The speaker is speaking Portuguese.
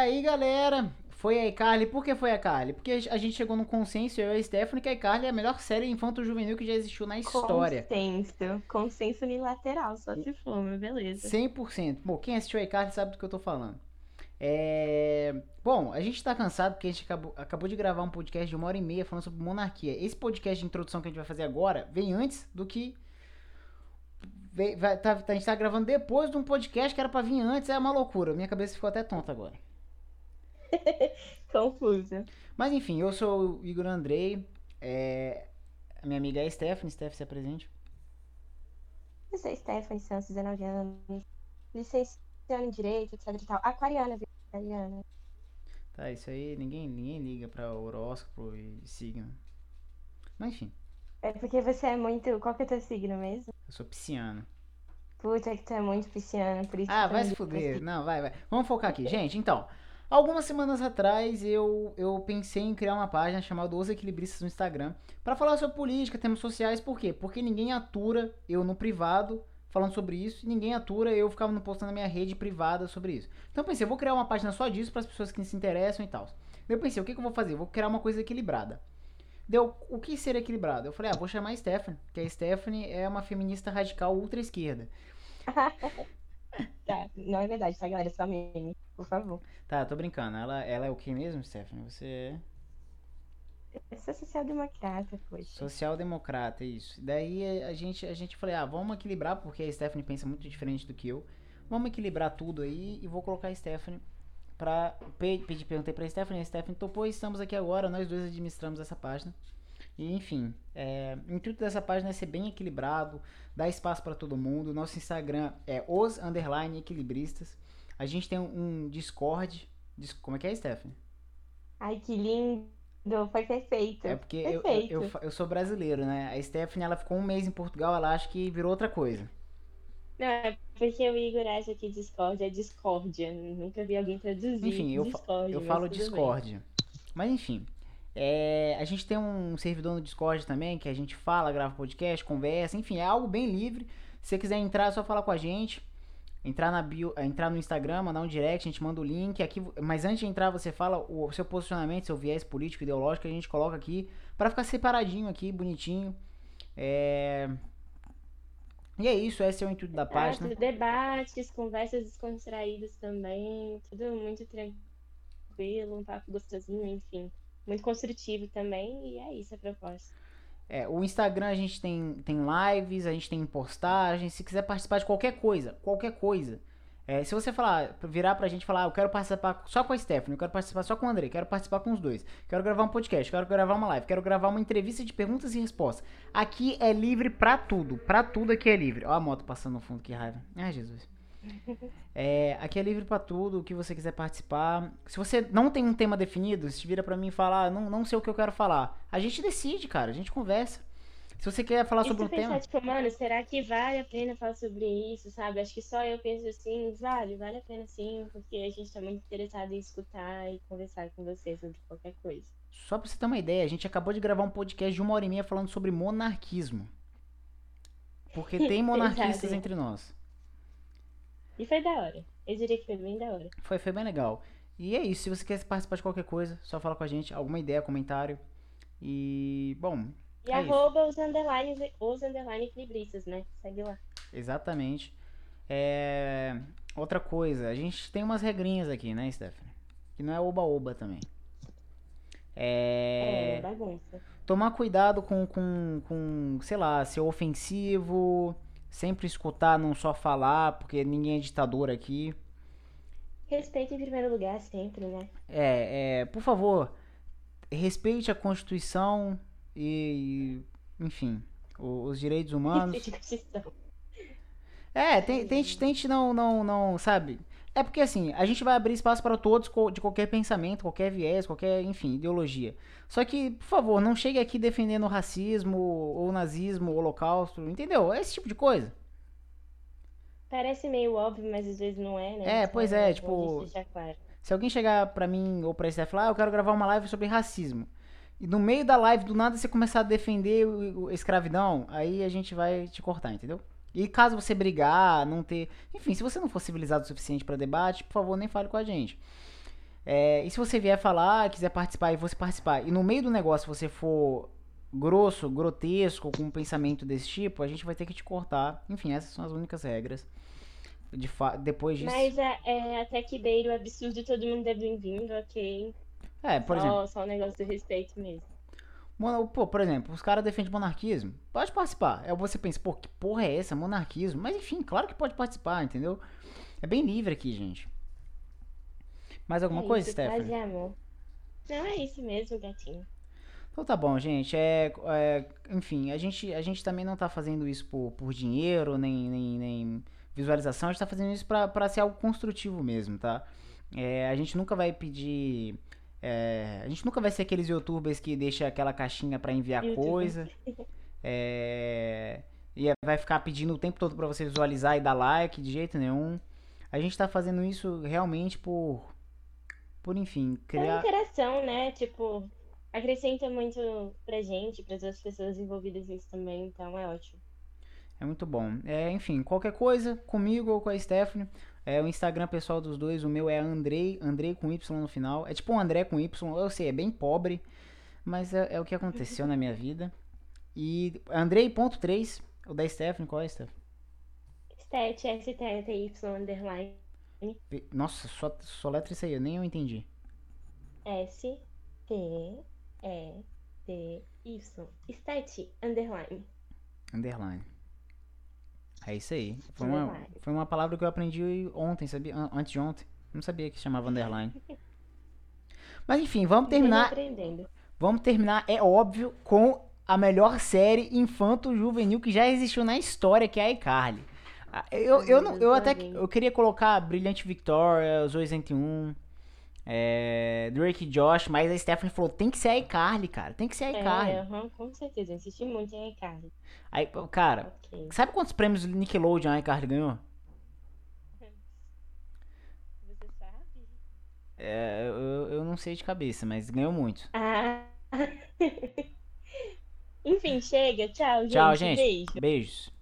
aí, galera, foi a iCarly. Por que foi a iCarly? Porque a gente chegou num consenso, eu e a Stephanie, que a iCarly é a melhor série infanto-juvenil que já existiu na história. Consenso. Consenso unilateral, só se for, mas beleza. 100%. Bom, quem assistiu a iCarly sabe do que eu tô falando. É... Bom, a gente tá cansado porque a gente acabou, acabou de gravar um podcast de uma hora e meia falando sobre monarquia. Esse podcast de introdução que a gente vai fazer agora vem antes do que. Vai, tá, a gente tá gravando depois de um podcast que era pra vir antes, é uma loucura. Minha cabeça ficou até tonta agora. Confusa. Mas enfim, eu sou o Igor Andrei. É... A minha amiga é a Stephanie. Stephanie, se apresente. Eu sou Stephanie Santos, 19 anos. Licenciada em Direito, etc e tal. Aquariana, viu? Aquariana. Tá, isso aí ninguém, ninguém liga pra horóscopo e signo. Mas enfim, É porque você é muito. Qual que é teu signo mesmo? eu sou pisciano. Puta, que tu é muito pisciano, por isso Ah, vai se fuder. Não, vai, vai. Vamos focar aqui. Gente, então. Algumas semanas atrás eu, eu pensei em criar uma página chamada Os Equilibristas no Instagram pra falar sobre política, temas sociais. Por quê? Porque ninguém atura eu no privado falando sobre isso e ninguém atura eu ficava postando na minha rede privada sobre isso. Então pensei, eu vou criar uma página só disso para as pessoas que se interessam e tal. Eu pensei, o que, que eu vou fazer? Eu vou criar uma coisa equilibrada. Deu, o que seria equilibrado? Eu falei, ah, vou chamar a Stephanie, que a Stephanie é uma feminista radical ultra esquerda. Tá, não é verdade, tá, galera? Só meme, por favor. Tá, tô brincando. Ela, ela é o que mesmo, Stephanie? Você é Eu sou social-democrata, poxa. social-democrata, isso. Daí a gente, a gente falei, ah, vamos equilibrar, porque a Stephanie pensa muito diferente do que eu. Vamos equilibrar tudo aí e vou colocar a Stephanie pra. pe- Pedi, perguntei pra Stephanie, a Stephanie topou e estamos aqui agora, nós dois administramos essa página. E enfim, é, o intuito dessa página é ser bem equilibrado, dar espaço pra todo mundo. Nosso Instagram é os underline equilibristas. A gente tem um, um Discord. Dis- Como é que é, Stephanie? Ai, que lindo. Foi perfeito. É porque eu, eu, perfeito. eu, fa- eu sou brasileiro, né? A Stephanie, ela ficou um mês em Portugal, ela acha que virou outra coisa. Não, é porque o Igor acha que Discord é discórdia. Nunca vi alguém traduzir Enfim, eu, Discord, eu falo tudo bem. Discord. Mas enfim, é, a gente tem um servidor no Discord também, que a gente fala, grava podcast, conversa, enfim, é algo bem livre. Se você quiser entrar, é só falar com a gente. Entrar, na bio, é, entrar no Instagram, mandar um direct, a gente manda o link aqui. Mas antes de entrar, você fala o seu posicionamento, seu viés político, ideológico, a gente coloca aqui pra ficar separadinho aqui, bonitinho. É... E é isso, esse é o intuito da página. Debates, conversas descontraídas também, tudo muito tranquilo, um papo gostosinho, enfim. Muito construtivo também, e é isso a proposta. É, o Instagram a gente tem, tem lives, a gente tem postagens. Se quiser participar de qualquer coisa, qualquer coisa. É, se você falar, virar pra gente e falar, ah, eu quero participar só com a Stephanie, eu quero participar só com o André, quero participar com os dois, quero gravar um podcast, quero gravar uma live, quero gravar uma entrevista de perguntas e respostas. Aqui é livre pra tudo, pra tudo aqui é livre. Ó a moto passando no fundo, que raiva. Ai, Jesus. É, aqui é livre pra tudo, o que você quiser participar. Se você não tem um tema definido, se vira pra mim e fala, ah, não, não sei o que eu quero falar. A gente decide, cara, a gente conversa. Se você quer falar E sobre um tema. tipo, mano, será que vale a pena falar sobre isso, sabe? Acho que só eu penso assim, vale, vale a pena sim, porque a gente tá muito interessado em escutar e conversar com você sobre qualquer coisa. Só pra você ter uma ideia, a gente acabou de gravar um podcast de uma hora e meia falando sobre monarquismo. Porque tem monarquistas entre nós. E foi da hora. Eu diria que foi bem da hora. Foi, foi bem legal. E é isso, se você quer participar de qualquer coisa, só fala com a gente, alguma ideia, comentário. E, bom, E É isso. arroba os underlines, os underline equilibristas, né? Segue lá. exatamente. É, Outra coisa, a gente tem umas regrinhas aqui, né, Stephanie? Que não é oba-oba também. É, É. bagunça. Tomar cuidado com, com, com, sei lá, ser ofensivo, sempre escutar, não só falar, porque ninguém é ditador aqui. Respeito em primeiro lugar sempre, né? É, é, por favor, respeite a Constituição e, enfim, os direitos humanos. Respeite. É, tem- tente, tente não, não, não, sabe? É porque assim, a gente vai abrir espaço para todos de qualquer pensamento, qualquer viés, qualquer, enfim, ideologia. Só que, por favor, não chegue aqui defendendo o racismo, ou nazismo, ou holocausto, entendeu? É esse tipo de coisa. Parece meio óbvio, mas às vezes não é, né? É, pois é, bom tipo- claro. Se alguém chegar pra mim ou pra Steph e falar, ah, eu quero gravar uma live sobre racismo. E no meio da live, do nada, você começar a defender a escravidão, aí a gente vai te cortar, entendeu? E caso você brigar, não ter. Enfim, se você não for civilizado o suficiente pra debate, por favor, nem fale com a gente. É, e se você vier falar, quiser participar e você participar, e no meio do negócio você for grosso, grotesco, com um pensamento desse tipo, a gente vai ter que te cortar. Enfim, essas são as únicas regras. De depois disso. Mas é, é até que beiro absurdo, todo mundo é bem-vindo, ok. É, por só, exemplo. Só o negócio do respeito mesmo. Pô, por exemplo, os caras defendem monarquismo. Pode participar. Aí você pensa, pô, que porra é essa? Monarquismo. Mas enfim, claro que pode participar, entendeu? É bem livre aqui, gente. Mais alguma é coisa, isso, Stephanie? Paz amor. Não, é isso mesmo, gatinho. Então tá bom, gente. É, é, enfim, a gente, a gente também não tá fazendo isso por, por dinheiro, nem, nem, nem visualização. A gente tá fazendo isso pra, pra ser algo construtivo mesmo, tá? É, a gente nunca vai pedir é, a gente nunca vai ser aqueles youtubers que deixa aquela caixinha para enviar YouTube. coisa. É, e é, vai ficar pedindo o tempo todo para você visualizar e dar like de jeito nenhum. A gente tá fazendo isso realmente por. Por enfim, criar. É interação, né? Tipo, acrescenta muito pra gente, para as pessoas envolvidas nisso também, então é ótimo. É muito bom. É, enfim, qualquer coisa, comigo ou com a Stephanie, é o Instagram pessoal dos dois, o meu é Andrei, Andrei com Y no final. É tipo um André com Y, eu sei, é bem pobre, mas é, é o que aconteceu na minha vida. E Andrei.3, o da Stephanie, qual é, Stephanie? Stat, S-T-Y, underline. Nossa, só, só letra isso aí, eu nem eu entendi. S-T-E-T-Y. Stat, underline. Underline. É isso aí. Foi uma, foi uma palavra que eu aprendi ontem, sabia? Antes de ontem. Não sabia que chamava underline. Mas enfim, vamos terminar. Vamos terminar, é óbvio, com a melhor série infanto-juvenil que já existiu na história, que é a iCarly. Ah, eu, eu, não, eu até eu queria colocar Brilhante Victoria, Zoe 101, é, Drake e Josh, mas a Stephanie falou, tem que ser a iCarly, cara. Tem que ser a iCarly. É, uhum, com certeza, eu assisti muito em iCarly. Aí, cara, okay. sabe quantos prêmios Nickelodeon a iCarly ganhou? Você sabe? É, eu, eu não sei de cabeça, mas ganhou muito. Ah. Enfim, chega. Tchau, gente. Tchau, gente. Beijo. Beijos.